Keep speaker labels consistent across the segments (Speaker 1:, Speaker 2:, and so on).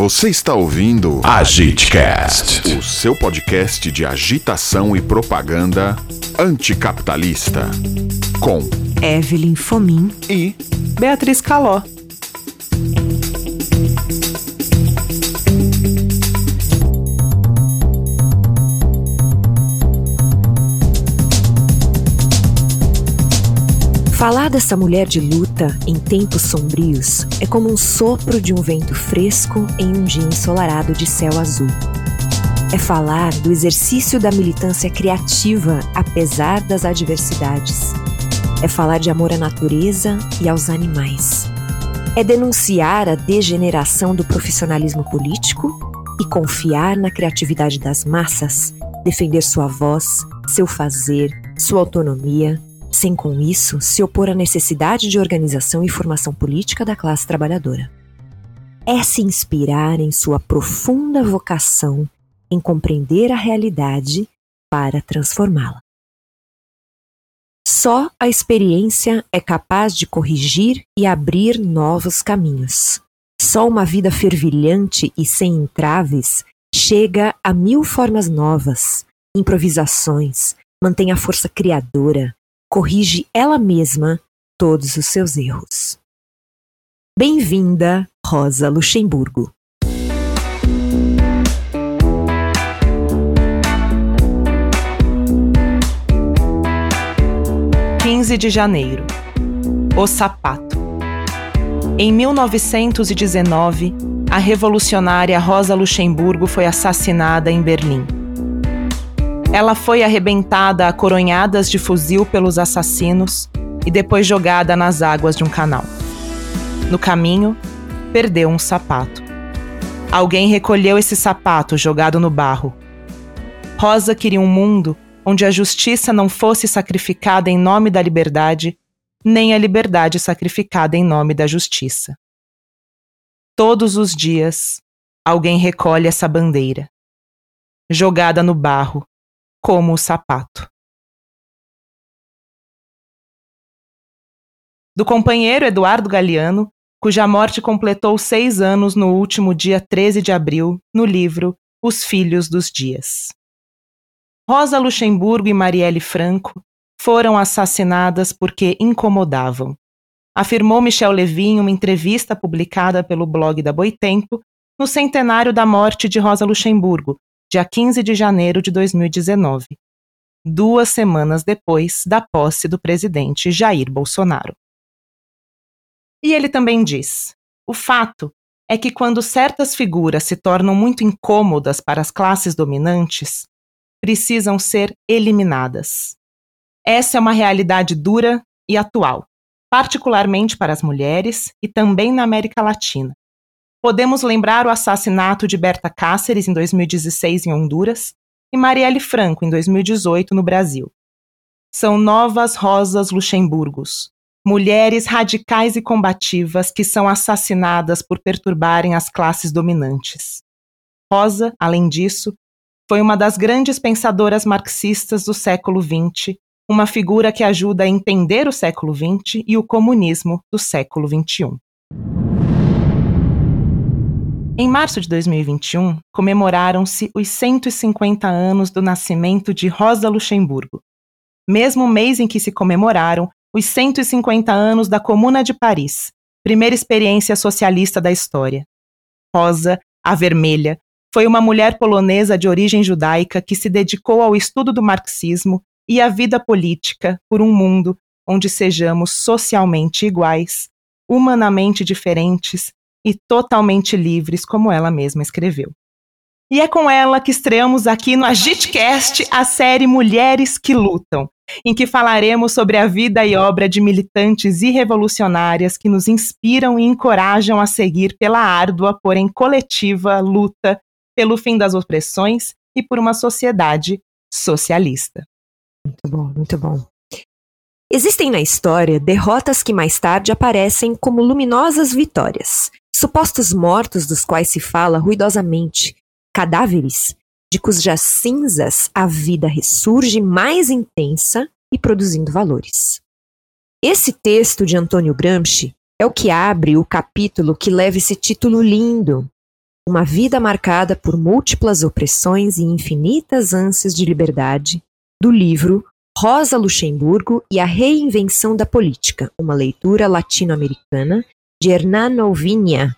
Speaker 1: Você está ouvindo
Speaker 2: AgiteCast.
Speaker 1: o seu podcast de agitação e propaganda anticapitalista. Com
Speaker 3: Evelyn Fomin.
Speaker 1: e
Speaker 3: Beatriz Caló. Falar dessa mulher de luta em tempos sombrios é como um sopro de um vento fresco em um dia ensolarado de céu azul. É falar do exercício da militância criativa apesar das adversidades. É falar de amor à natureza e aos animais. É denunciar a degeneração do profissionalismo político e confiar na criatividade das massas, defender sua voz, seu fazer, sua autonomia, sem com isso se opor à necessidade de organização e formação política da classe trabalhadora. É se inspirar em sua profunda vocação em compreender a realidade para transformá-la. Só a experiência é capaz de corrigir e abrir novos caminhos. Só uma vida fervilhante e sem entraves chega a mil formas novas, improvisações, mantém a força criadora, corrige ela mesma todos os seus erros. Bem-vinda, Rosa Luxemburgo.
Speaker 4: Quinze de janeiro. O sapato. Em 1919, a revolucionária Rosa Luxemburgo foi assassinada em Berlim. Ela foi arrebentada a coronhadas de fuzil pelos assassinos e depois jogada nas águas de um canal. No caminho, perdeu um sapato. Alguém recolheu esse sapato jogado no barro. Rosa queria um mundo onde a justiça não fosse sacrificada em nome da liberdade, nem a liberdade sacrificada em nome da justiça. Todos os dias, alguém recolhe essa bandeira, jogada no barro, como o sapato. Do companheiro Eduardo Galeano, cuja morte completou seis anos no último dia 13 de abril, no livro Os Filhos dos Dias. Rosa Luxemburgo e Marielle Franco foram assassinadas porque incomodavam, afirmou Michel Levy em uma entrevista publicada pelo blog da Boitempo no centenário da morte de Rosa Luxemburgo, dia 15 de janeiro de 2019, duas semanas depois da posse do presidente Jair Bolsonaro. E ele também diz: o fato é que quando certas figuras se tornam muito incômodas para as classes dominantes, precisam ser eliminadas. Essa é uma realidade dura e atual, particularmente para as mulheres e também na América Latina. Podemos lembrar o assassinato de Berta Cáceres em 2016 em Honduras e Marielle Franco em 2018 no Brasil. São novas Rosas Luxemburgos, mulheres radicais e combativas que são assassinadas por perturbarem as classes dominantes. Rosa, além disso, foi uma das grandes pensadoras marxistas do século XX, uma figura que ajuda a entender o século XX e o comunismo do século XXI. Em março de 2021, comemoraram-se os 150 anos do nascimento de Rosa Luxemburgo, mesmo mês em que se comemoraram os 150 anos da Comuna de Paris, primeira experiência socialista da história. Rosa, a Vermelha, foi uma mulher polonesa de origem judaica que se dedicou ao estudo do marxismo e à vida política por um mundo onde sejamos socialmente iguais, humanamente diferentes e totalmente livres, como ela mesma escreveu. E é com ela que estreamos aqui no Agitcast a série Mulheres que Lutam, em que falaremos sobre a vida e obra de militantes e revolucionárias que nos inspiram e encorajam a seguir pela árdua, porém coletiva, luta pelo fim das opressões e por uma sociedade socialista.
Speaker 3: Muito bom, muito bom. Existem na história derrotas que mais tarde aparecem como luminosas vitórias, supostos mortos dos quais se fala ruidosamente, cadáveres de cujas cinzas a vida ressurge mais intensa e produzindo valores. Esse texto de Antônio Gramsci é o que abre o capítulo que leva esse título lindo, uma vida marcada por múltiplas opressões e infinitas ânsias de liberdade, do livro Rosa Luxemburgo e a Reinvenção da Política, uma leitura latino-americana de Hernán Alviña,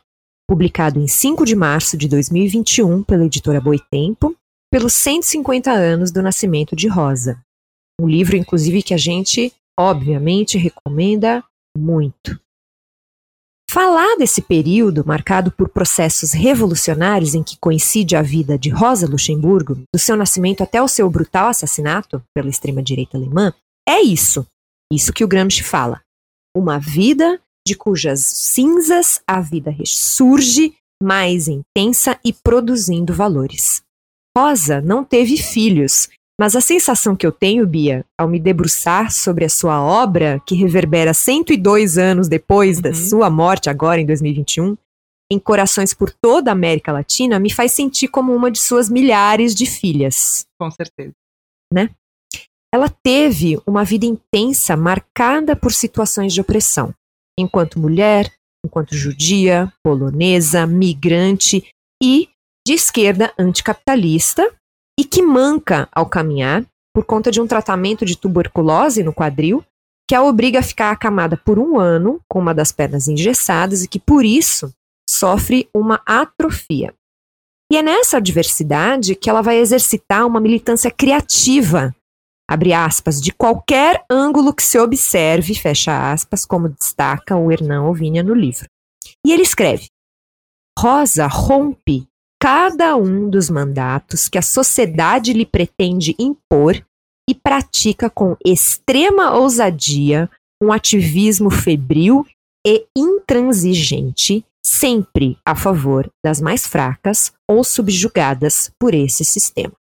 Speaker 3: publicado em 5 de março de 2021 pela editora Boitempo, pelos 150 anos do nascimento de Rosa. Um livro, inclusive, que a gente, obviamente, recomenda muito. Falar desse período marcado por processos revolucionários em que coincide a vida de Rosa Luxemburgo, do seu nascimento até o seu brutal assassinato pela extrema-direita alemã, é isso. Isso que o Gramsci fala. Uma vida de cujas cinzas a vida ressurge mais intensa e produzindo valores. Rosa não teve filhos, mas a sensação que eu tenho, Bia, ao me debruçar sobre a sua obra, que reverbera 102 anos depois uhum. da sua morte, agora em 2021, em corações por toda a América Latina, me faz sentir como uma de suas milhares de filhas.
Speaker 4: Com certeza.
Speaker 3: Né? Ela teve uma vida intensa marcada por situações de opressão, enquanto mulher, enquanto judia, polonesa, migrante e de esquerda anticapitalista, e que manca ao caminhar por conta de um tratamento de tuberculose no quadril, que a obriga a ficar acamada por um ano com uma das pernas engessadas e que, por isso, sofre uma atrofia. E é nessa adversidade que ela vai exercitar uma militância criativa, abre aspas, de qualquer ângulo que se observe, fecha aspas, como destaca o Hernão Ovinha no livro. E ele escreve: Rosa rompe cada um dos mandatos que a sociedade lhe pretende impor e pratica com extrema ousadia um ativismo febril e intransigente, sempre a favor das mais fracas ou subjugadas por esse sistema.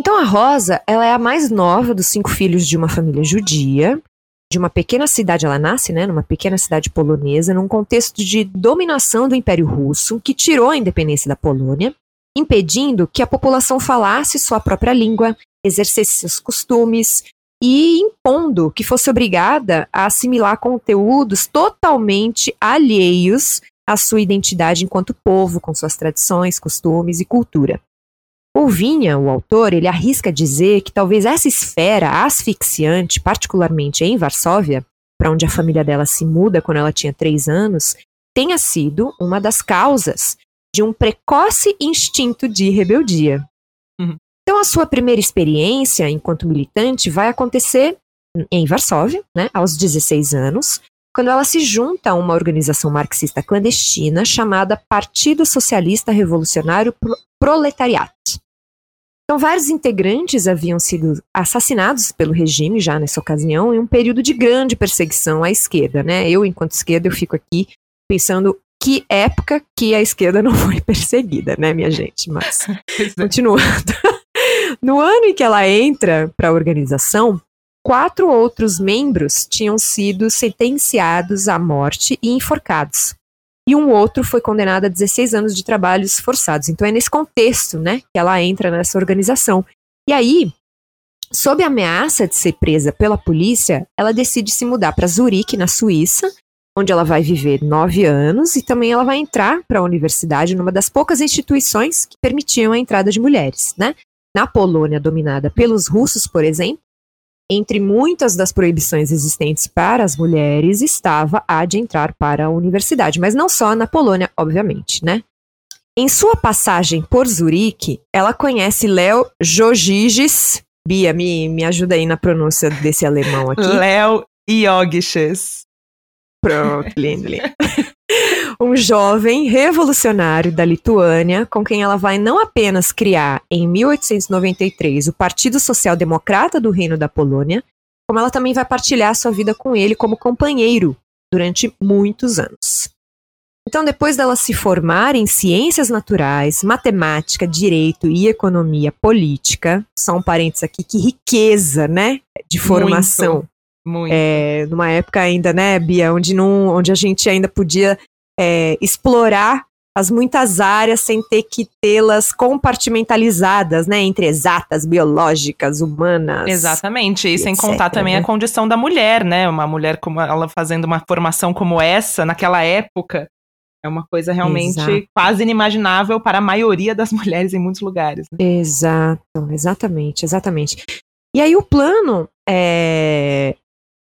Speaker 3: Então a Rosa, ela é a mais nova dos cinco filhos de uma família judia, de uma pequena cidade, ela nasce, né, numa pequena cidade polonesa, num contexto de dominação do Império Russo, que tirou a independência da Polônia, impedindo que a população falasse sua própria língua, exercesse seus costumes e impondo que fosse obrigada a assimilar conteúdos totalmente alheios à sua identidade enquanto povo, com suas tradições, costumes e cultura. O Vinha, o autor, ele arrisca dizer que talvez essa esfera asfixiante, particularmente em Varsóvia, para onde a família dela se muda quando ela tinha três anos, tenha sido uma das causas de um precoce instinto de rebeldia. Uhum. Então, a sua primeira experiência enquanto militante vai acontecer em Varsóvia, né, aos 16 anos, quando ela se junta a uma organização marxista clandestina chamada Partido Socialista Revolucionário Proletariat. Então, vários integrantes haviam sido assassinados pelo regime já nessa ocasião, em um período de grande perseguição à esquerda, né? Eu, enquanto esquerda, eu fico aqui pensando que época que a esquerda não foi perseguida, né, minha gente? Mas, continuando. no ano em que ela entra para a organização, quatro outros membros tinham sido sentenciados à morte e enforcados e um outro foi condenado a 16 anos de trabalhos forçados. Então é nesse contexto, né, que ela entra nessa organização. E aí, sob a ameaça de ser presa pela polícia, ela decide se mudar para Zurique, na Suíça, onde ela vai viver nove anos e também ela vai entrar para a universidade numa das poucas instituições que permitiam a entrada de mulheres, né? Na Polônia dominada pelos russos, por exemplo, entre muitas das proibições existentes para as mulheres estava a de entrar para a universidade, mas não só na Polônia, obviamente, né? Em sua passagem por Zurique, ela conhece Léo Jogiges. Bia, me, me ajuda aí na pronúncia desse alemão aqui.
Speaker 4: Léo Iogisches.
Speaker 3: Pronto, lindo, lindo. um jovem revolucionário da Lituânia, com quem ela vai não apenas criar, em 1893, o Partido Social Democrata do Reino da Polônia, como ela também vai partilhar sua vida com ele como companheiro durante muitos anos. Então, depois dela se formar em ciências naturais, matemática, direito e economia política, só um parênteses aqui, que riqueza, né, de formação. Muito. Muito. É, numa época ainda, né, Bia, onde, não, onde a gente ainda podia é, explorar as muitas áreas sem ter que tê-las compartimentalizadas, né, entre exatas, biológicas, humanas.
Speaker 4: Exatamente, e, sem etc, contar também né? a condição da mulher, né, uma mulher como ela fazendo uma formação como essa, naquela época, É uma coisa realmente Exato. quase inimaginável para a maioria das mulheres em muitos lugares.
Speaker 3: Né? Exato, exatamente, exatamente. E aí o plano é,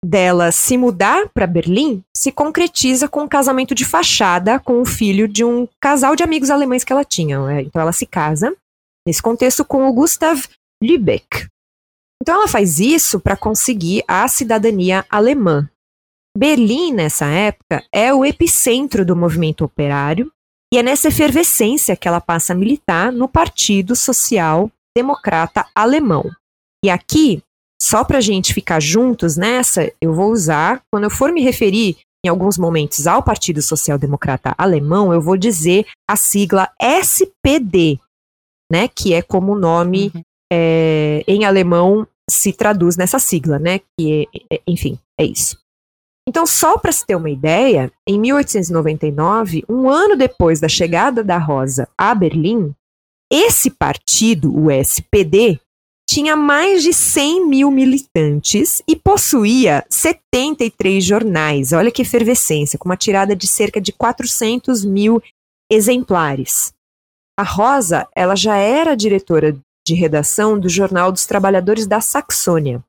Speaker 3: dela se mudar para Berlim se concretiza com um casamento de fachada com o filho de um casal de amigos alemães que ela tinha. Né? Então ela se casa, nesse contexto, com o Gustav Lübeck. Então ela faz isso para conseguir a cidadania alemã. Berlim, nessa época, é o epicentro do movimento operário e é nessa efervescência que ela passa a militar no Partido Social Democrata Alemão. E aqui só para a gente ficar juntos nessa, eu vou usar, quando eu for me referir em alguns momentos ao Partido Social Democrata Alemão, eu vou dizer a sigla SPD, né, que é como o nome uhum. é, em alemão se traduz nessa sigla, né, que é, é enfim, é isso. Então, só para se ter uma ideia, em 1899, um ano depois da chegada da Rosa a Berlim, esse partido, o SPD, tinha mais de 100 mil militantes e possuía 73 jornais. Olha que efervescência, com uma tirada de cerca de 400 mil exemplares. A Rosa, ela já era diretora de redação do Jornal dos Trabalhadores da Saxônia.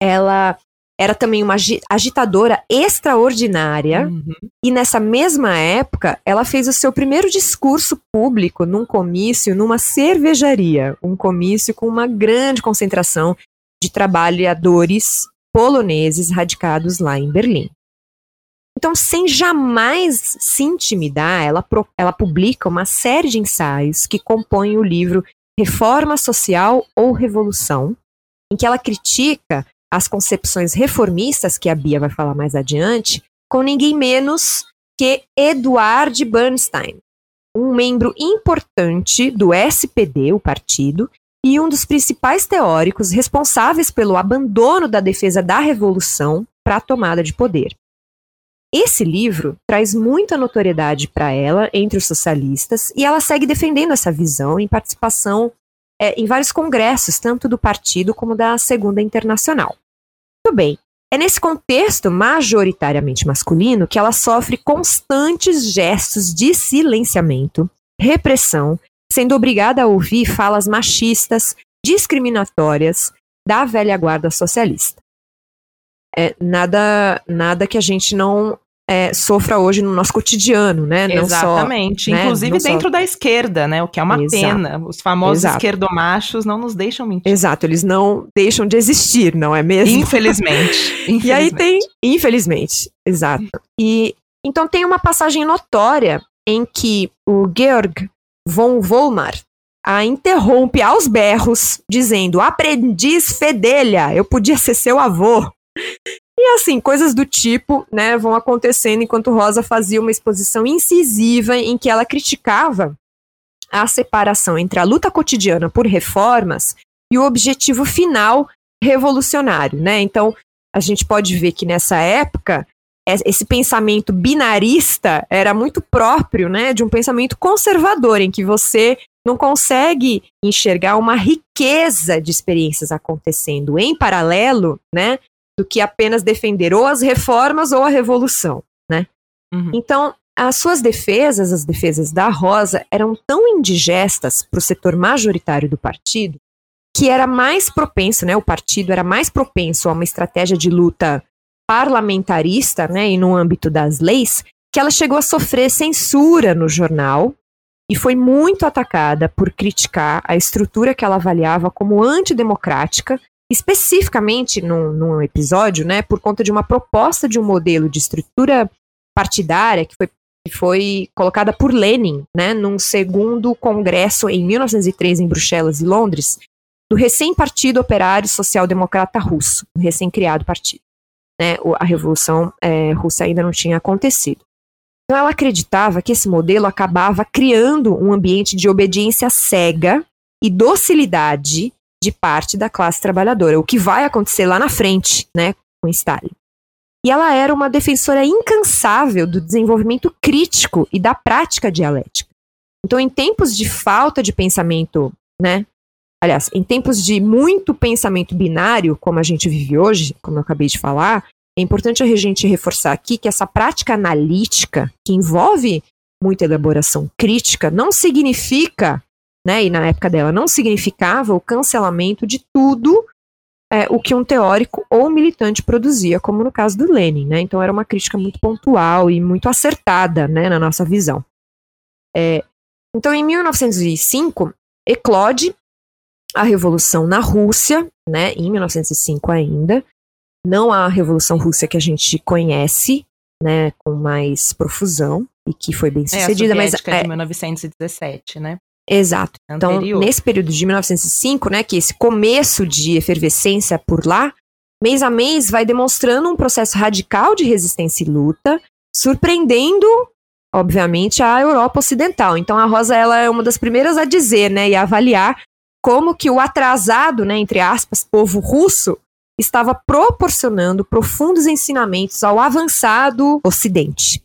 Speaker 3: Ela era também uma agitadora extraordinária. Uhum. E nessa mesma época, ela fez o seu primeiro discurso público num comício numa cervejaria. Um comício com uma grande concentração de trabalhadores poloneses radicados lá em Berlim. Então, sem jamais se intimidar, ela, ela publica uma série de ensaios que compõem o livro Reforma Social ou Revolução, em que ela critica as concepções reformistas, que a Bia vai falar mais adiante, com ninguém menos que Eduard Bernstein, um membro importante do SPD, o partido, e um dos principais teóricos responsáveis pelo abandono da defesa da revolução para a tomada de poder. Esse livro traz muita notoriedade para ela entre os socialistas e ela segue defendendo essa visão em participação é, em vários congressos, tanto do partido como da Segunda Internacional. Muito bem. É nesse contexto majoritariamente masculino que ela sofre constantes gestos de silenciamento, repressão, sendo obrigada a ouvir falas machistas, discriminatórias da velha guarda socialista. É, nada, nada que a gente não é, sofra hoje no nosso cotidiano, né?
Speaker 4: Não Exatamente. Só, né? Inclusive né? dentro só... da esquerda, né? O que é uma Exato. pena. Os famosos Exato. esquerdomachos não nos deixam mentir.
Speaker 3: Exato, eles não deixam de existir, não é mesmo?
Speaker 4: Infelizmente.
Speaker 3: infelizmente. E aí tem, infelizmente, exato. E então tem uma passagem notória em que o Georg von Volmar a interrompe aos berros, dizendo: aprendiz fedelha, eu podia ser seu avô. E assim, coisas do tipo, né, vão acontecendo enquanto Rosa fazia uma exposição incisiva em que ela criticava a separação entre a luta cotidiana por reformas e o objetivo final revolucionário, né? Então, a gente pode ver que nessa época esse pensamento binarista era muito próprio, né, de um pensamento conservador em que você não consegue enxergar uma riqueza de experiências acontecendo em paralelo, né, do que apenas defender ou as reformas ou a revolução, né? Uhum. Então, as suas defesas, as defesas da Rosa, eram tão indigestas para o setor majoritário do partido que era mais propenso, né? O partido era mais propenso a uma estratégia de luta parlamentarista, né? E no âmbito das leis, que ela chegou a sofrer censura no jornal e foi muito atacada por criticar a estrutura que ela avaliava como antidemocrática especificamente num, num episódio, né, por conta de uma proposta de um modelo de estrutura partidária que foi, que foi colocada por Lenin, né, num segundo congresso em 1903 em Bruxelas e Londres, do recém-partido operário social-democrata russo, o recém-criado partido. Né, a revolução é, russa ainda não tinha acontecido. Então ela acreditava que esse modelo acabava criando um ambiente de obediência cega e docilidade de parte da classe trabalhadora, o que vai acontecer lá na frente, né, com Stalin. E ela era uma defensora incansável do desenvolvimento crítico e da prática dialética. Então, em tempos de falta de pensamento, né, aliás, em tempos de muito pensamento binário, como a gente vive hoje, como eu acabei de falar, é importante a gente reforçar aqui que essa prática analítica, que envolve muita elaboração crítica, não significa, né, e na época dela não significava o cancelamento de tudo é, o que um teórico ou militante produzia, como no caso do Lenin, né? Então era uma crítica muito pontual e muito acertada, né, na nossa visão. É, então, em 1905, eclode a revolução na Rússia, né, em 1905 ainda, não a revolução russa que a gente conhece, né, com mais profusão e que foi bem sucedida,
Speaker 4: é, a
Speaker 3: mas
Speaker 4: é de 1917, né?
Speaker 3: Exato. Então, nesse período de 1905, né, que esse começo de efervescência por lá, mês a mês vai demonstrando um processo radical de resistência e luta, surpreendendo, obviamente, a Europa Ocidental. Então, a Rosa ela é uma das primeiras a dizer, né, e a avaliar como que o atrasado, né, entre aspas, povo russo estava proporcionando profundos ensinamentos ao avançado Ocidente.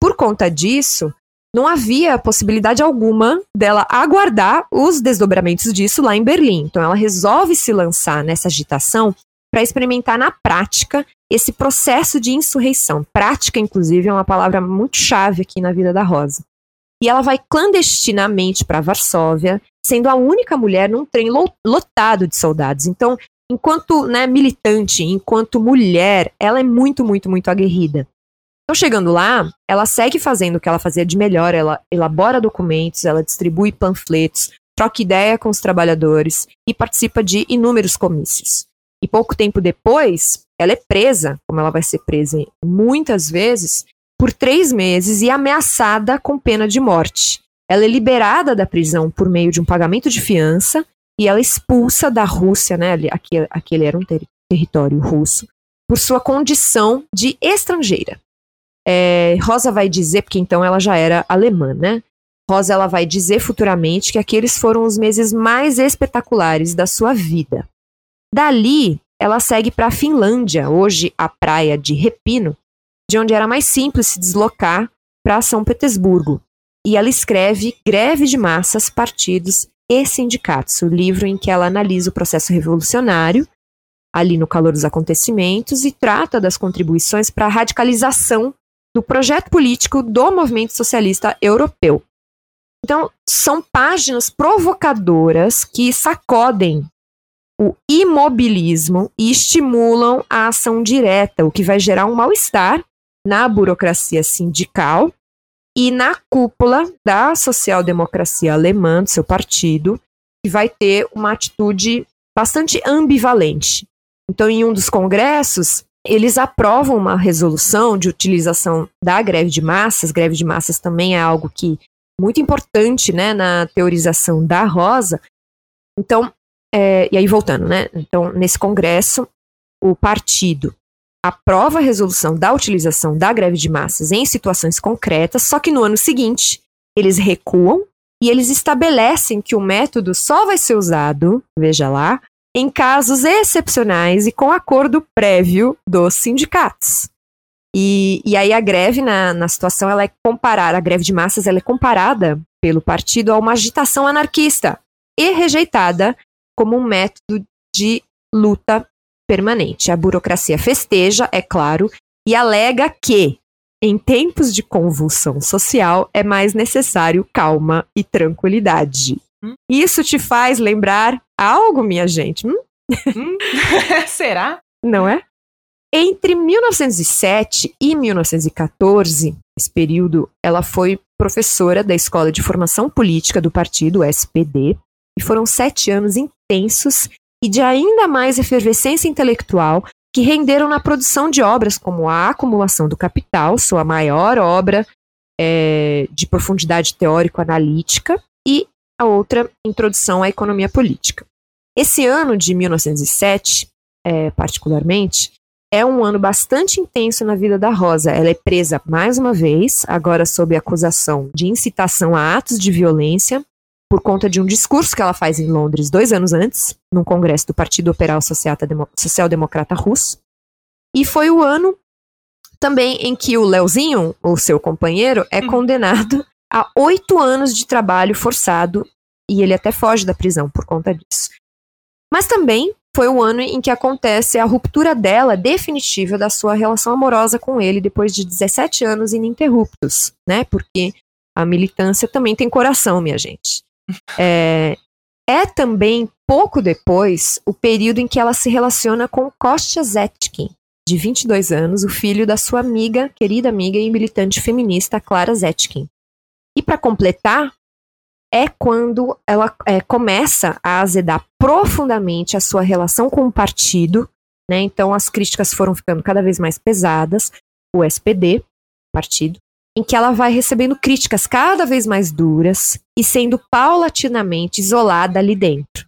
Speaker 3: Por conta disso, não havia possibilidade alguma dela aguardar os desdobramentos disso lá em Berlim. Então ela resolve se lançar nessa agitação para experimentar na prática esse processo de insurreição. Prática, inclusive, é uma palavra muito chave aqui na vida da Rosa. E ela vai clandestinamente para Varsóvia, sendo a única mulher num trem lotado de soldados. Então, enquanto né, militante, enquanto mulher, ela é muito, muito, muito aguerrida. Então, chegando lá, ela segue fazendo o que ela fazia de melhor, ela elabora documentos, ela distribui panfletos, troca ideia com os trabalhadores e participa de inúmeros comícios. E pouco tempo depois, ela é presa, como ela vai ser presa muitas vezes, por três meses e ameaçada com pena de morte. Ela é liberada da prisão por meio de um pagamento de fiança e ela é expulsa da Rússia, né? Aquele, aquele era um ter território russo, por sua condição de estrangeira. É, Rosa vai dizer, porque então ela já era alemã, né? Rosa ela vai dizer futuramente que aqueles foram os meses mais espetaculares da sua vida. Dali, ela segue para a Finlândia, hoje a praia de Repino, de onde era mais simples se deslocar para São Petersburgo. E ela escreve Greve de Massas, Partidos e Sindicatos, o livro em que ela analisa o processo revolucionário, ali no calor dos acontecimentos, e trata das contribuições para a radicalização do projeto político do movimento socialista europeu. Então, são páginas provocadoras que sacodem o imobilismo e estimulam a ação direta, o que vai gerar um mal-estar na burocracia sindical e na cúpula da social-democracia alemã, do seu partido, que vai ter uma atitude bastante ambivalente. Então, em um dos congressos, eles aprovam uma resolução de utilização da greve de massas. Greve de massas também é algo que muito importante, né, na teorização da Rosa. Então, é, e aí voltando, né? Então, nesse congresso, o partido aprova a resolução da utilização da greve de massas em situações concretas, só que no ano seguinte eles recuam e eles estabelecem que o método só vai ser usado, veja lá, em casos excepcionais e com acordo prévio dos sindicatos. E, e aí a greve na, na situação ela é comparada, a greve de massas ela é comparada pelo partido a uma agitação anarquista e rejeitada como um método de luta permanente. A burocracia festeja, é claro, e alega que em tempos de convulsão social é mais necessário calma e tranquilidade. Hum? Isso te faz lembrar algo, minha gente? Hum?
Speaker 4: Hum? Será?
Speaker 3: Não é? Entre 1907 e 1914, esse período, ela foi professora da Escola de Formação Política do partido, SPD, e foram sete anos intensos e de ainda mais efervescência intelectual que renderam na produção de obras como A Acumulação do Capital, sua maior obra é, de profundidade teórico-analítica, a outra, Introdução à Economia Política. Esse ano de 1907, é, particularmente, é um ano bastante intenso na vida da Rosa. Ela é presa mais uma vez, agora sob acusação de incitação a atos de violência, por conta de um discurso que ela faz em Londres dois anos antes, num congresso do Partido Operário Social Democrata Russo. E foi o ano também em que o Leozinho, o seu companheiro, é uhum. condenado a oito anos de trabalho forçado e ele até foge da prisão por conta disso. Mas também foi o ano em que acontece a ruptura dela definitiva da sua relação amorosa com ele depois de 17 anos ininterruptos, né? Porque A militância também tem coração, minha gente. É, é também pouco depois o período em que ela se relaciona com Kostya Zetkin, de 22 anos, o filho da sua amiga, querida amiga e militante feminista Clara Zetkin. E para completar, é quando ela é, começa a azedar profundamente a sua relação com o partido, né? Então as críticas foram ficando cada vez mais pesadas, o SPD, partido, em que ela vai recebendo críticas cada vez mais duras e sendo paulatinamente isolada ali dentro.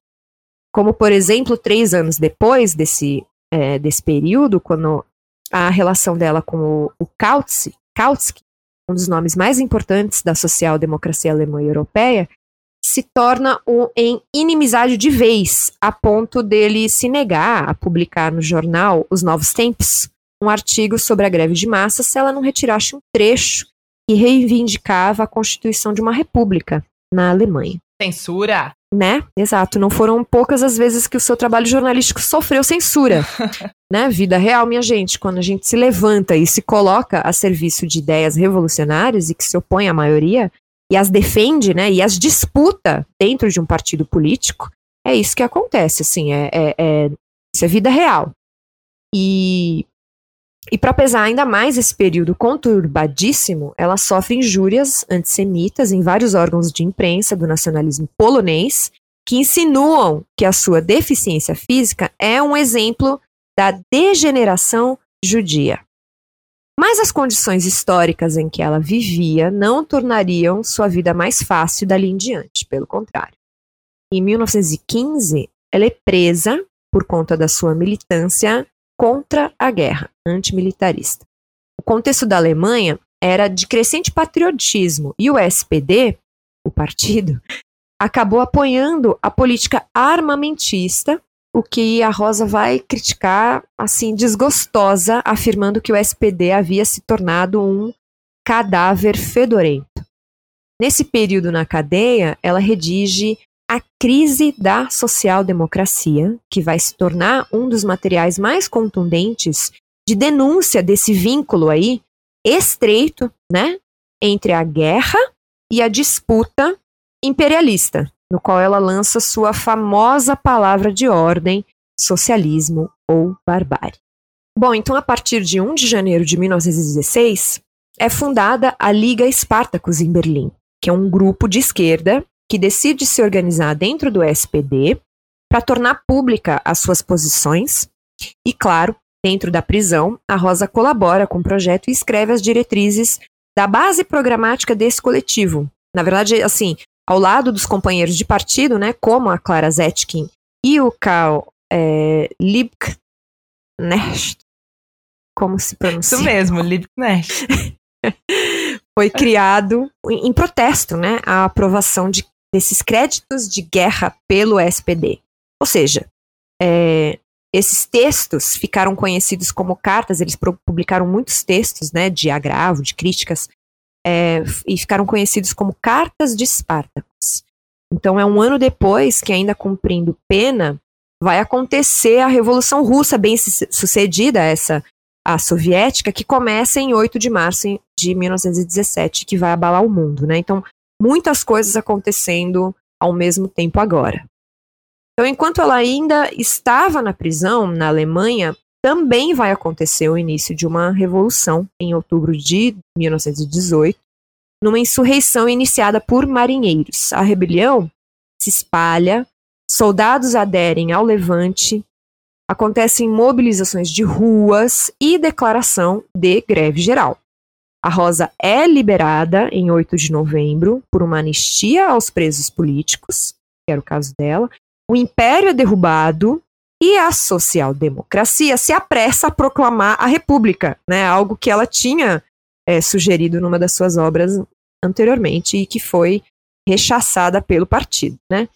Speaker 3: Como, por exemplo, três anos depois desse, é, desse período, quando a relação dela com o, o Kautsky, Kautsky um dos nomes mais importantes da social-democracia alemã e europeia, se torna um, em inimizade de vez, a ponto dele se negar a publicar no jornal Os Novos Tempos um artigo sobre a greve de massa se ela não retirasse um trecho que reivindicava a constituição de uma república na Alemanha.
Speaker 4: Censura?
Speaker 3: Né? Exato. Não foram poucas as vezes que o seu trabalho jornalístico sofreu censura. né? Vida real, minha gente. Quando a gente se levanta e se coloca a serviço de ideias revolucionárias e que se opõe à maioria e as defende, né? E as disputa dentro de um partido político, é isso que acontece. Assim, é, é, é isso é vida real. E e para pesar ainda mais esse período conturbadíssimo, ela sofre injúrias antissemitas em vários órgãos de imprensa do nacionalismo polonês, que insinuam que a sua deficiência física é um exemplo da degeneração judia. Mas as condições históricas em que ela vivia não tornariam sua vida mais fácil dali em diante, pelo contrário. Em 1915, ela é presa por conta da sua militância contra a guerra antimilitarista. O contexto da Alemanha era de crescente patriotismo e o SPD, o partido, acabou apoiando a política armamentista, o que a Rosa vai criticar assim desgostosa, afirmando que o SPD havia se tornado um cadáver fedorento. Nesse período na cadeia, ela redige a crise da social-democracia, que vai se tornar um dos materiais mais contundentes de denúncia desse vínculo aí estreito, né, entre a guerra e a disputa imperialista, no qual ela lança sua famosa palavra de ordem, socialismo ou barbárie. Bom, então a partir de 1 de janeiro de 1916, é fundada a Liga Espartacus em Berlim, que é um grupo de esquerda que decide se organizar dentro do SPD para tornar pública as suas posições e, claro, dentro da prisão, a Rosa colabora com o projeto e escreve as diretrizes da base programática desse coletivo. Na verdade, assim, ao lado dos companheiros de partido, né, como a Clara Zetkin e o Karl é, Liebknecht, como se pronuncia?
Speaker 4: Isso mesmo, Liebknecht.
Speaker 3: Foi criado em protesto, né, a aprovação de desses créditos de guerra pelo SPD. Ou seja, é, esses textos ficaram conhecidos como cartas, eles publicaram muitos textos né, de agravo, de críticas, é, e ficaram conhecidos como cartas de Espartacus. Então é um ano depois que, ainda cumprindo pena, vai acontecer a Revolução Russa, bem sucedida, essa a soviética, que começa em 8 de março de 1917, que vai abalar o mundo. Né? Então, muitas coisas acontecendo ao mesmo tempo agora. Então, enquanto ela ainda estava na prisão na Alemanha, também vai acontecer o início de uma revolução em outubro de 1918, numa insurreição iniciada por marinheiros. A rebelião se espalha, soldados aderem ao levante, acontecem mobilizações de ruas e declaração de greve geral. A Rosa é liberada em 8 de novembro por uma anistia aos presos políticos, que era o caso dela. O império é derrubado e a social-democracia se apressa a proclamar a república, né? Algo que ela tinha é, sugerido numa das suas obras anteriormente e que foi rechaçada pelo partido, né?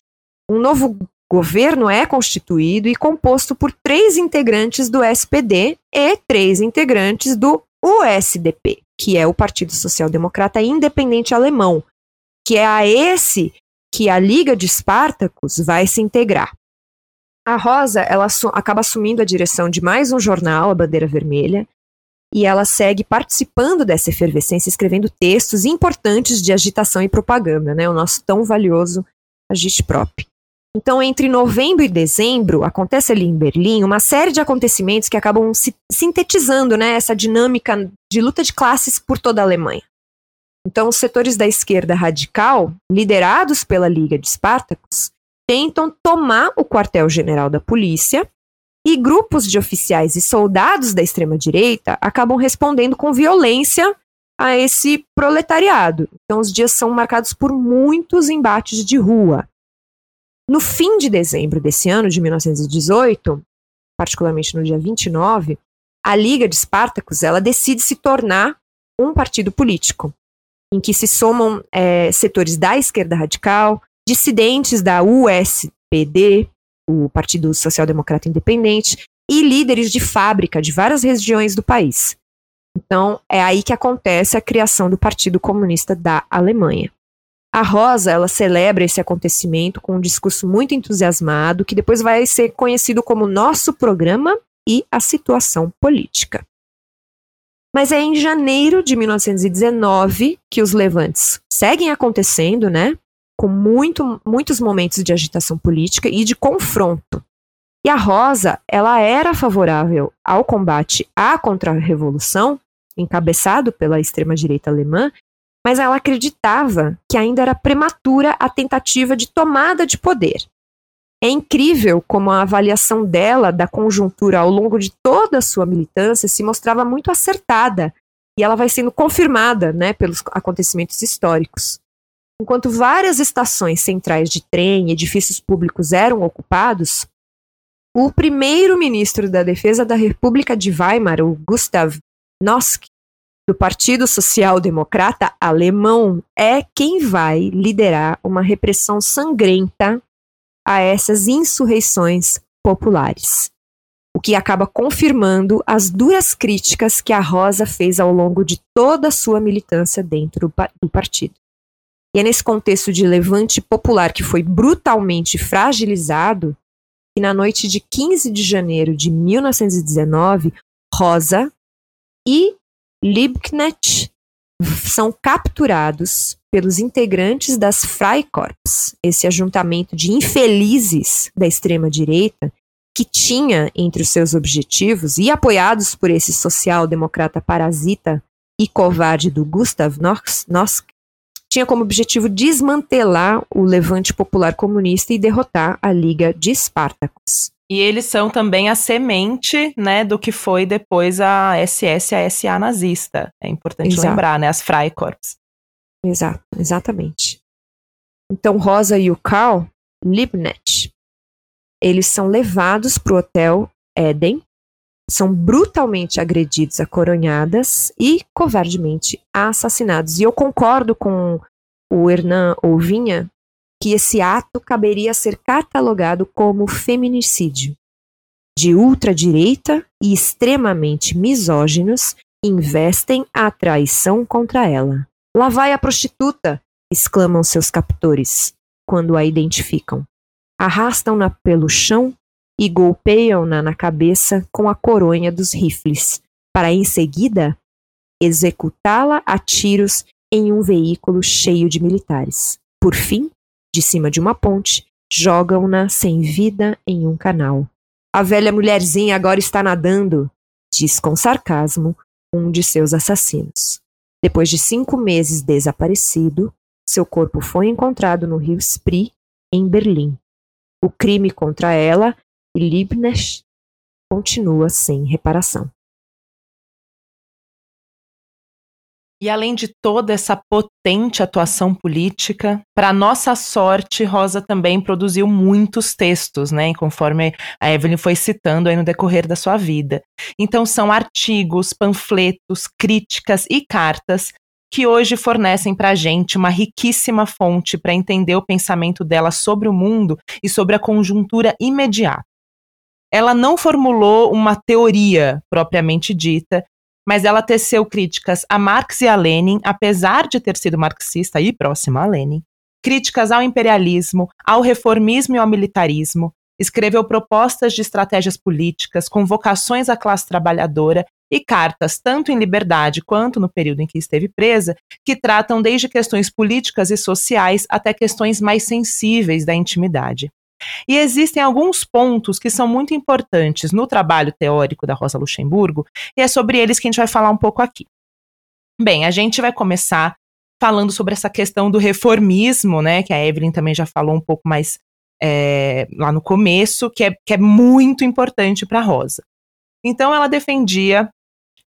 Speaker 3: Um novo governo é constituído e composto por três integrantes do SPD e três integrantes do USDP que é o Partido Social Democrata Independente Alemão, que é a esse que a Liga de Espartacus vai se integrar. A Rosa ela acaba assumindo a direção de mais um jornal, a Bandeira Vermelha, e ela segue participando dessa efervescência, escrevendo textos importantes de agitação e propaganda, né? O nosso tão valioso Agitprop. Então, entre novembro e dezembro, acontece ali em Berlim uma série de acontecimentos que acabam si sintetizando né, essa dinâmica de luta de classes por toda a Alemanha. Então, os setores da esquerda radical, liderados pela Liga de Espartacus, tentam tomar o quartel-general da polícia e grupos de oficiais e soldados da extrema-direita acabam respondendo com violência a esse proletariado. Então, os dias são marcados por muitos embates de rua. No fim de dezembro desse ano, de 1918, particularmente no dia 29, a Liga de Espartacus ela decide se tornar um partido político, em que se somam é, setores da esquerda radical, dissidentes da USPD, o Partido Social Democrata Independente, e líderes de fábrica de várias regiões do país. Então, é aí que acontece a criação do Partido Comunista da Alemanha. A Rosa, ela celebra esse acontecimento com um discurso muito entusiasmado, que depois vai ser conhecido como Nosso Programa e a Situação Política. Mas é em janeiro de 1919 que os levantes seguem acontecendo, né? com muito, muitos momentos de agitação política e de confronto. E a Rosa, ela era favorável ao combate à contra-revolução, encabeçado pela extrema-direita alemã, mas ela acreditava que ainda era prematura a tentativa de tomada de poder. É incrível como a avaliação dela da conjuntura ao longo de toda a sua militância se mostrava muito acertada, e ela vai sendo confirmada né, pelos acontecimentos históricos. Enquanto várias estações centrais de trem e edifícios públicos eram ocupados, o primeiro-ministro da Defesa da República de Weimar, o Gustav Nosk, do Partido Social Democrata Alemão, é quem vai liderar uma repressão sangrenta a essas insurreições populares. O que acaba confirmando as duras críticas que a Rosa fez ao longo de toda a sua militância dentro do partido. E é nesse contexto de levante popular que foi brutalmente fragilizado que na noite de 15 de janeiro de 1919, Rosa e Liebknecht são capturados pelos integrantes das Freikorps, esse ajuntamento de infelizes da extrema-direita que tinha entre os seus objetivos, e apoiados por esse social-democrata parasita e covarde do Gustav Nosk, tinha como objetivo desmantelar o levante popular comunista e derrotar a Liga de Espartacus.
Speaker 4: E eles são também a semente, né, do que foi depois a SS, a SA nazista. É importante Exato. lembrar, né, as Freikorps.
Speaker 3: Exato, exatamente. Então Rosa e o Karl Liebknecht, eles são levados para o hotel Eden, são brutalmente agredidos a coronhadas e covardemente assassinados. E eu concordo com o Hernan Ouvinha que esse ato caberia ser catalogado como feminicídio. De ultradireita e extremamente misóginos investem a traição contra ela. Lá vai a prostituta! exclamam seus captores, quando a identificam. Arrastam-na pelo chão e golpeiam-na na cabeça com a coronha dos rifles, para em seguida executá-la a tiros em um veículo cheio de militares. Por fim, de cima de uma ponte, jogam-na sem vida em um canal. A velha mulherzinha agora está nadando, diz com sarcasmo um de seus assassinos. Depois de cinco meses desaparecido, seu corpo foi encontrado no rio Spree, em Berlim. O crime contra ela e Leibniz continua sem reparação.
Speaker 4: E além de toda essa potente atuação política, para nossa sorte, Rosa também produziu muitos textos, né, conforme a Evelyn foi citando aí no decorrer da sua vida. Então são artigos, panfletos, críticas e cartas que hoje fornecem para a gente uma riquíssima fonte para entender o pensamento dela sobre o mundo e sobre a conjuntura imediata. Ela não formulou uma teoria propriamente dita, mas ela teceu críticas a Marx e a Lenin, apesar de ter sido marxista e próxima a Lenin, críticas ao imperialismo, ao reformismo e ao militarismo, escreveu propostas de estratégias políticas, convocações à classe trabalhadora e cartas, tanto em liberdade quanto no período em que esteve presa, que tratam desde questões políticas e sociais até questões mais sensíveis da intimidade. E existem alguns pontos que são muito importantes no trabalho teórico da Rosa Luxemburgo, e é sobre eles que a gente vai falar um pouco aqui. Bem, a gente vai começar falando sobre essa questão do reformismo, né, que a Evelyn também já falou um pouco mais é, lá no começo, que é, que é muito importante para Rosa. Então, ela defendia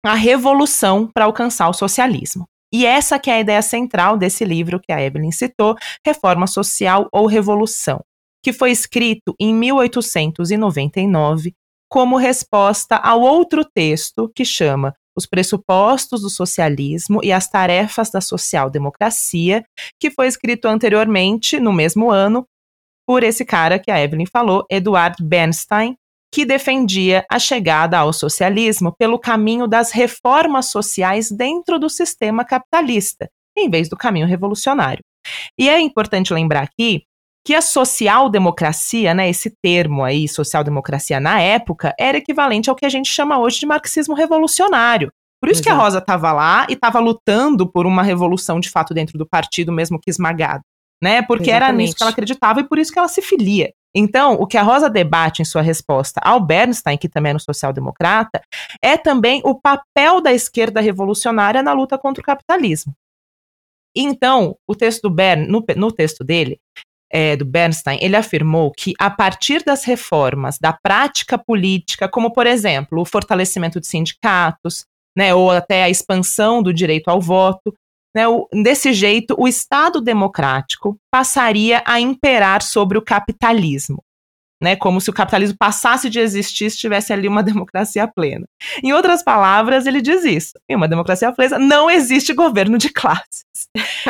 Speaker 4: a revolução para alcançar o socialismo. E essa que é a ideia central desse livro que a Evelyn citou, Reforma Social ou Revolução, que foi escrito em 1899 como resposta ao outro texto que chama Os Pressupostos do Socialismo e as Tarefas da Social-Democracia, que foi escrito anteriormente, no mesmo ano, por esse cara que a Evelyn falou, Eduard Bernstein, que defendia a chegada ao socialismo pelo caminho das reformas sociais dentro do sistema capitalista, em vez do caminho revolucionário. E é importante lembrar aqui que a social-democracia, né, esse termo aí, social-democracia na época, era equivalente ao que a gente chama hoje de marxismo revolucionário. Por isso Exato. que a Rosa estava lá e estava lutando por uma revolução de fato dentro do partido, mesmo que esmagado, né? Porque Exatamente. era nisso que ela acreditava e por isso que ela se filia. Então, o que a Rosa debate em sua resposta ao Bernstein, que também é no social-democrata, é também o papel da esquerda revolucionária na luta contra o capitalismo. Então, o texto do Bern, no, no texto dele, é, do Bernstein, ele afirmou que a partir das reformas da prática política, como por exemplo o fortalecimento de sindicatos, né, ou até a expansão do direito ao voto, né, o, desse jeito, o Estado democrático passaria a imperar sobre o capitalismo. Né, como se o capitalismo passasse de existir se tivesse ali uma democracia plena. Em outras palavras, ele diz isso: em uma democracia plena não existe governo de classes.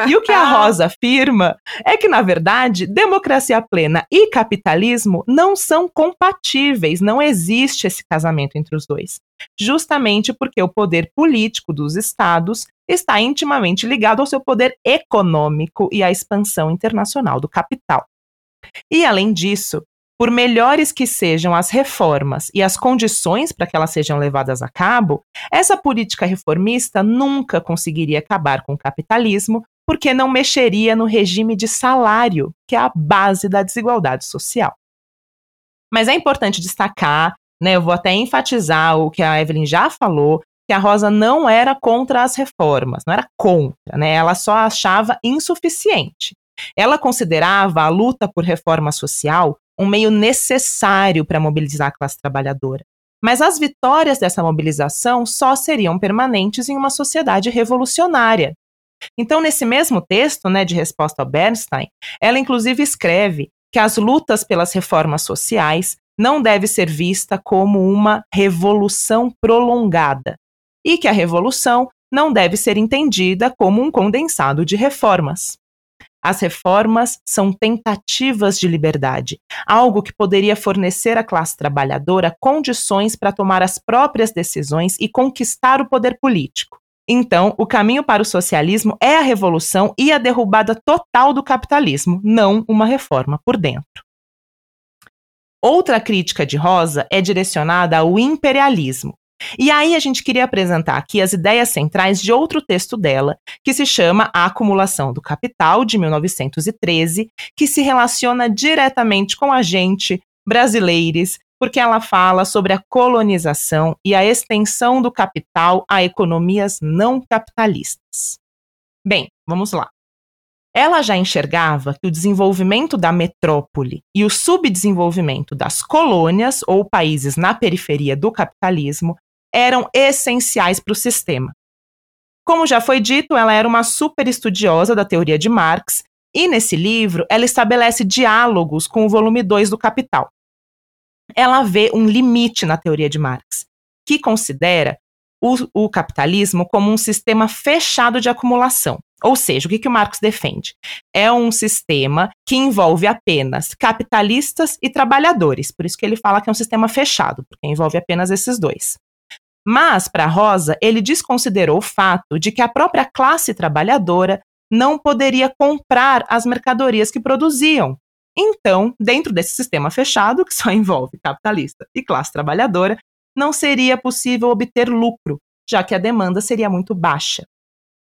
Speaker 4: E o que a Rosa afirma é que, na verdade, democracia plena e capitalismo não são compatíveis, não existe esse casamento entre os dois. Justamente porque o poder político dos estados está intimamente ligado ao seu poder econômico e à expansão internacional do capital. E, além disso, por melhores que sejam as reformas e as condições para que elas sejam levadas a cabo, essa política reformista nunca conseguiria acabar com o capitalismo, porque não mexeria no regime de salário, que é a base da desigualdade social. Mas é importante destacar, né, eu vou até enfatizar o que a Evelyn já falou, que a Rosa não era contra as reformas, não era contra, né? Ela só achava insuficiente. Ela considerava a luta por reforma social um meio necessário para mobilizar a classe trabalhadora. Mas as vitórias dessa mobilização só seriam permanentes em uma sociedade revolucionária. Então, nesse mesmo texto, né, de resposta ao Bernstein, ela inclusive escreve que as lutas pelas reformas sociais não deve ser vista como uma revolução prolongada, e que a revolução não deve ser entendida como um condensado de reformas. As reformas são tentativas de liberdade, algo que poderia fornecer à classe trabalhadora condições para tomar as próprias decisões e conquistar o poder político. Então, o caminho para o socialismo é a revolução e a derrubada total do capitalismo, não uma reforma por dentro. Outra crítica de Rosa é direcionada ao imperialismo, e aí a gente queria apresentar aqui as ideias centrais de outro texto dela, que se chama A Acumulação do Capital, de 1913, que se relaciona diretamente com a gente, brasileiros, porque ela fala sobre a colonização e a extensão do capital a economias não capitalistas. Bem, vamos lá. Ela já enxergava que o desenvolvimento da metrópole e o subdesenvolvimento das colônias ou países na periferia do capitalismo eram essenciais para o sistema. Como já foi dito, ela era uma super estudiosa da teoria de Marx, e nesse livro ela estabelece diálogos com o volume 2 do Capital. Ela vê um limite na teoria de Marx, que considera o, o capitalismo como um sistema fechado de acumulação. Ou seja, o que, que o Marx defende? É um sistema que envolve apenas capitalistas e trabalhadores. Por isso que ele fala que é um sistema fechado, porque envolve apenas esses dois. Mas, para Rosa, ele desconsiderou o fato de que a própria classe trabalhadora não poderia comprar as mercadorias que produziam. Então, dentro desse sistema fechado, que só envolve capitalista e classe trabalhadora, não seria possível obter lucro, já que a demanda seria muito baixa.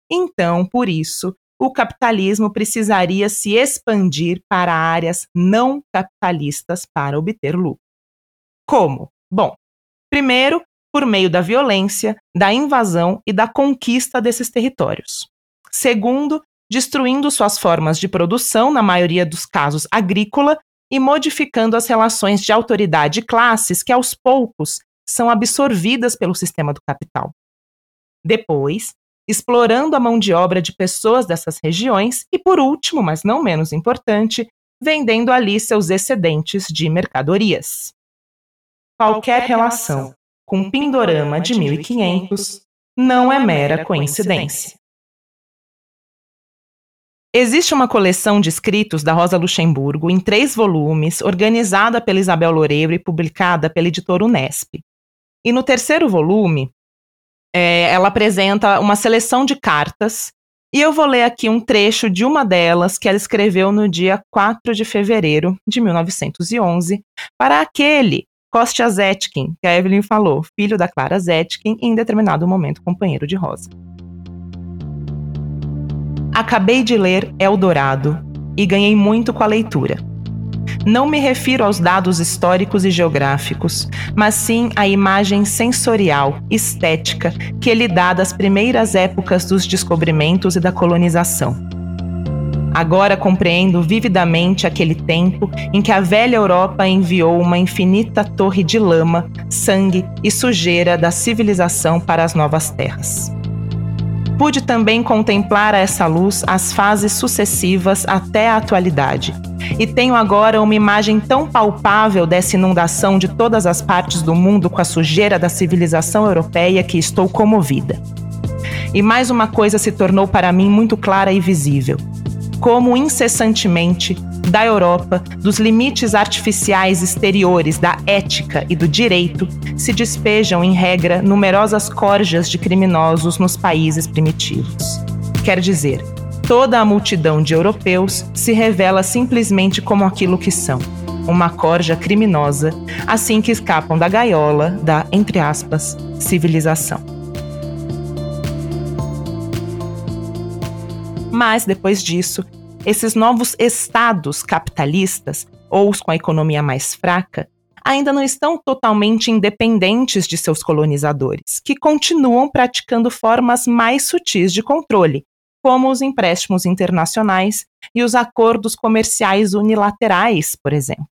Speaker 4: Então, por isso, o capitalismo precisaria se expandir para áreas não capitalistas para obter lucro. Como? Bom, primeiro, por meio da violência, da invasão e da conquista desses territórios. Segundo, destruindo suas formas de produção, na maioria dos casos agrícola, e modificando as relações de autoridade e classes que, aos poucos, são absorvidas pelo sistema do capital. Depois, explorando a mão de obra de pessoas dessas regiões e, por último, mas não menos importante, vendendo ali seus excedentes de mercadorias. Qualquer relação com Pindorama de 1500 não é mera coincidência. Existe uma coleção de escritos da Rosa Luxemburgo em três volumes, organizada pela Isabel Loureiro e publicada pela editora Unesp. E no terceiro volume, é, ela apresenta uma seleção de cartas, e eu vou ler aqui um trecho de uma delas que ela escreveu no dia 4 de fevereiro de 1911 para aquele Kostya Zetkin, que a Evelyn falou, filho da Clara Zetkin e em determinado momento companheiro de Rosa. Acabei de ler Eldorado e ganhei muito com a leitura. Não me refiro aos dados históricos e geográficos, mas sim à imagem sensorial, estética, que ele dá das primeiras épocas dos descobrimentos e da colonização. Agora compreendo vividamente aquele tempo em que a velha Europa enviou uma infinita torre de lama, sangue e sujeira da civilização para as novas terras. Pude também contemplar a essa luz as fases sucessivas até a atualidade, e tenho agora uma imagem tão palpável dessa inundação de todas as partes do mundo com a sujeira da civilização europeia que estou comovida. E mais uma coisa se tornou para mim muito clara e visível como incessantemente da Europa, dos limites artificiais exteriores da ética e do direito, se despejam, em regra, numerosas corjas de criminosos nos países primitivos. Quer dizer, toda a multidão de europeus se revela simplesmente como aquilo que são, uma corja criminosa, assim que escapam da gaiola da, entre aspas, civilização. Mas, depois disso, esses novos estados capitalistas, ou os com a economia mais fraca, ainda não estão totalmente independentes de seus colonizadores, que continuam praticando formas mais sutis de controle, como os empréstimos internacionais e os acordos comerciais unilaterais, por exemplo.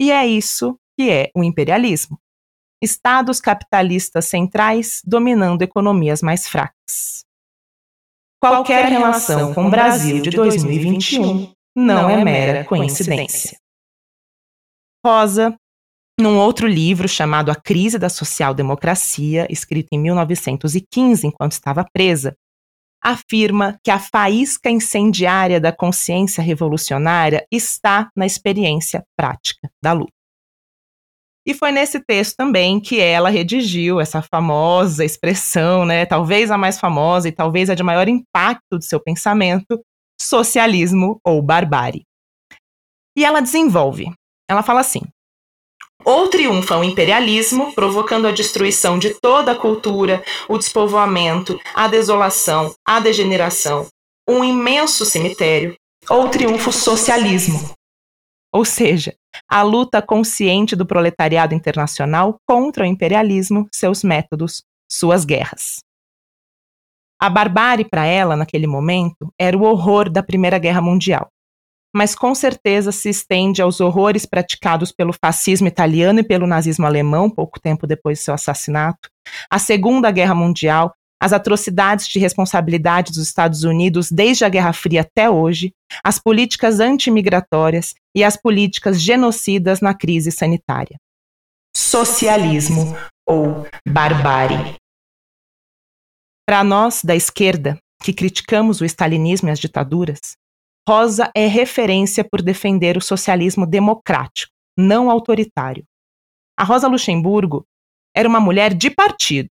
Speaker 4: E é isso que é o imperialismo. Estados capitalistas centrais dominando economias mais fracas. Qualquer relação com o Brasil de 2021 não é mera coincidência. Rosa, num outro livro chamado A Crise da Social-Democracia, escrito em 1915, enquanto estava presa, afirma que a faísca incendiária da consciência revolucionária está na experiência prática da luta. E foi nesse texto também que ela redigiu essa famosa expressão, né, talvez a mais famosa e talvez a de maior impacto do seu pensamento, socialismo ou barbárie. E ela desenvolve. Ela fala assim: ou triunfa o imperialismo, provocando a destruição de toda a cultura, o despovoamento, a desolação, a degeneração, um imenso cemitério, ou triunfa o socialismo, ou seja, a luta consciente do proletariado internacional contra o imperialismo, seus métodos, suas guerras. A barbárie para ela, naquele momento, era o horror da Primeira Guerra Mundial, mas com certeza se estende aos horrores praticados pelo fascismo italiano e pelo nazismo alemão, pouco tempo depois de seu assassinato, a Segunda Guerra Mundial as atrocidades de responsabilidade dos Estados Unidos desde a Guerra Fria até hoje, as políticas antimigratórias e as políticas genocidas na crise sanitária. Socialismo ou barbárie. Para nós da esquerda, que criticamos o stalinismo e as ditaduras, Rosa é referência por defender o socialismo democrático, não autoritário. A Rosa Luxemburgo era uma mulher de partido,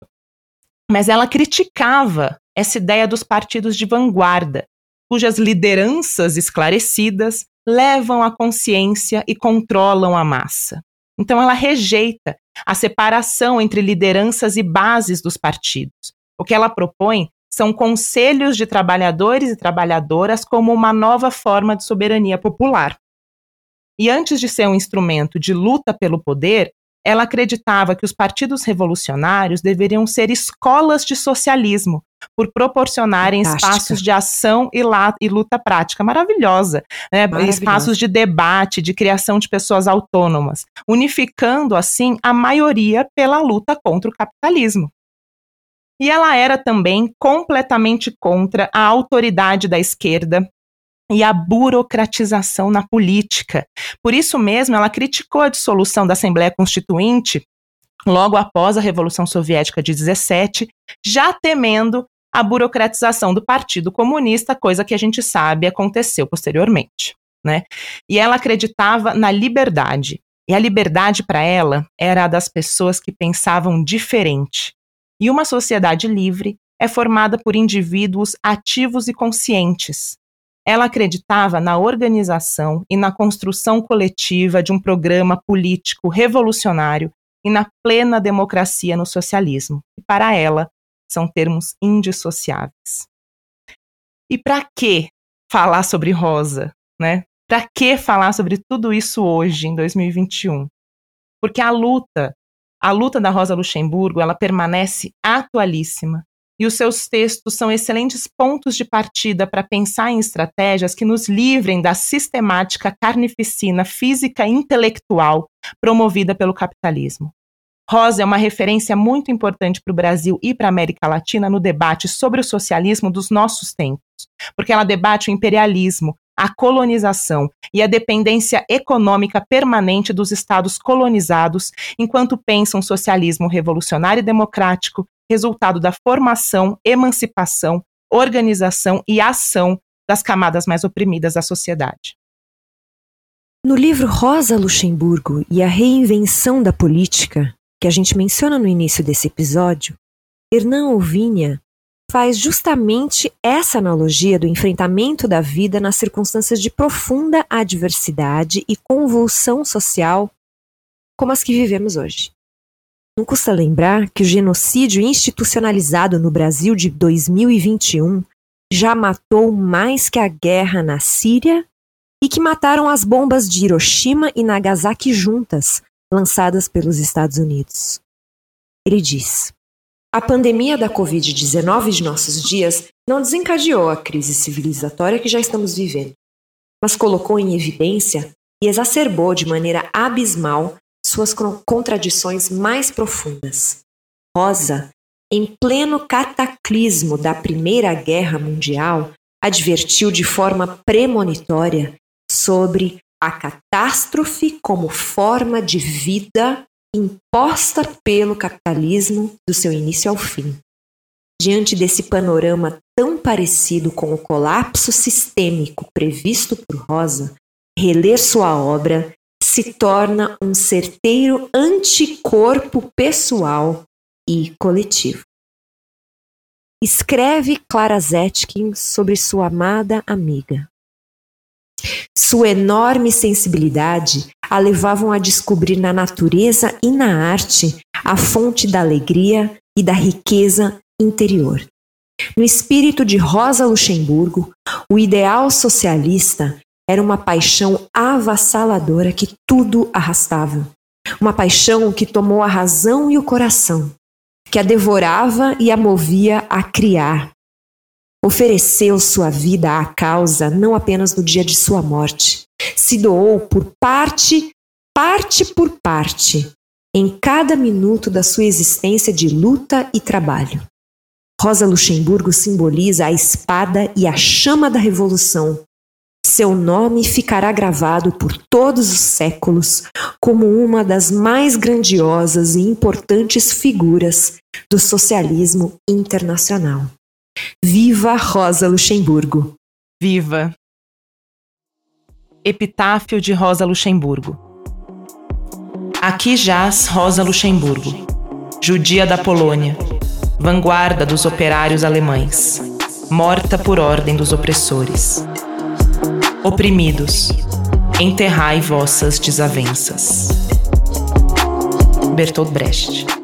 Speaker 4: mas ela criticava essa ideia dos partidos de vanguarda, cujas lideranças esclarecidas levam a consciência e controlam a massa. Então, ela rejeita a separação entre lideranças e bases dos partidos. O que ela propõe são conselhos de trabalhadores e trabalhadoras como uma nova forma de soberania popular. E antes de ser um instrumento de luta pelo poder, ela acreditava que os partidos revolucionários deveriam ser escolas de socialismo, por proporcionarem Fantástica. espaços de ação e, la, e luta prática. Maravilhosa, né? Espaços de debate, de criação de pessoas autônomas, unificando, assim, a maioria pela luta contra o capitalismo. E ela era também completamente contra a autoridade da esquerda, e a burocratização na política. Por isso mesmo, ela criticou a dissolução da Assembleia Constituinte logo após a Revolução Soviética de 17, já temendo a burocratização do Partido Comunista, coisa que a gente sabe aconteceu posteriormente. Né? E ela acreditava na liberdade. E a liberdade para ela era a das pessoas que pensavam diferente. E uma sociedade livre é formada por indivíduos ativos e conscientes, ela acreditava na organização e na construção coletiva de um programa político revolucionário e na plena democracia no socialismo, e para ela são termos indissociáveis. E para que falar sobre Rosa, né? Para que falar sobre tudo isso hoje, em 2021? Porque a luta, a luta da Rosa Luxemburgo, ela permanece atualíssima e os seus textos são excelentes pontos de partida para pensar em estratégias que nos livrem da sistemática carnificina física e intelectual promovida pelo capitalismo. Rosa é uma referência muito importante para o Brasil e para a América Latina no debate sobre o socialismo dos nossos tempos, porque ela debate o imperialismo, a colonização e a dependência econômica permanente dos estados colonizados, enquanto pensa um socialismo revolucionário e democrático resultado da formação, emancipação, organização e ação das camadas mais oprimidas da sociedade.
Speaker 3: No livro Rosa Luxemburgo e a Reinvenção da Política, que a gente menciona no início desse episódio, Hernan Ovinha faz justamente essa analogia do enfrentamento da vida nas circunstâncias de profunda adversidade e convulsão social como as que vivemos hoje. Não custa lembrar que o genocídio institucionalizado no Brasil de 2021 já matou mais que a guerra na Síria e que mataram as bombas de Hiroshima e Nagasaki juntas, lançadas pelos Estados Unidos. Ele diz: A pandemia da Covid-19 de nossos dias não desencadeou a crise civilizatória que já estamos vivendo, mas colocou em evidência e exacerbou de maneira abismal suas contradições mais profundas. Rosa, em pleno cataclismo da Primeira Guerra Mundial, advertiu de forma premonitória sobre a catástrofe como forma de vida imposta pelo capitalismo do seu início ao fim. Diante desse panorama tão parecido com o colapso sistêmico previsto por Rosa, reler sua obra se torna um certeiro anticorpo pessoal e coletivo. Escreve Clara Zetkin sobre sua amada amiga. Sua enorme sensibilidade a levavam a descobrir na natureza e na arte a fonte da alegria e da riqueza interior. No espírito de Rosa Luxemburgo, o ideal socialista era uma paixão avassaladora que tudo arrastava. Uma paixão que tomou a razão e o coração, que a devorava e a movia a criar. Ofereceu sua vida à causa não apenas no dia de sua morte, se doou por parte, parte por parte, em cada minuto da sua existência de luta e trabalho. Rosa Luxemburgo simboliza a espada e a chama da revolução, seu nome ficará gravado por todos os séculos como uma das mais grandiosas e importantes figuras do socialismo internacional. Viva Rosa Luxemburgo!
Speaker 4: Viva! Epitáfio de Rosa Luxemburgo. Aqui jaz Rosa Luxemburgo, judia da Polônia, vanguarda dos operários alemães, morta por ordem dos opressores. Oprimidos, enterrai vossas desavenças. Bertolt Brecht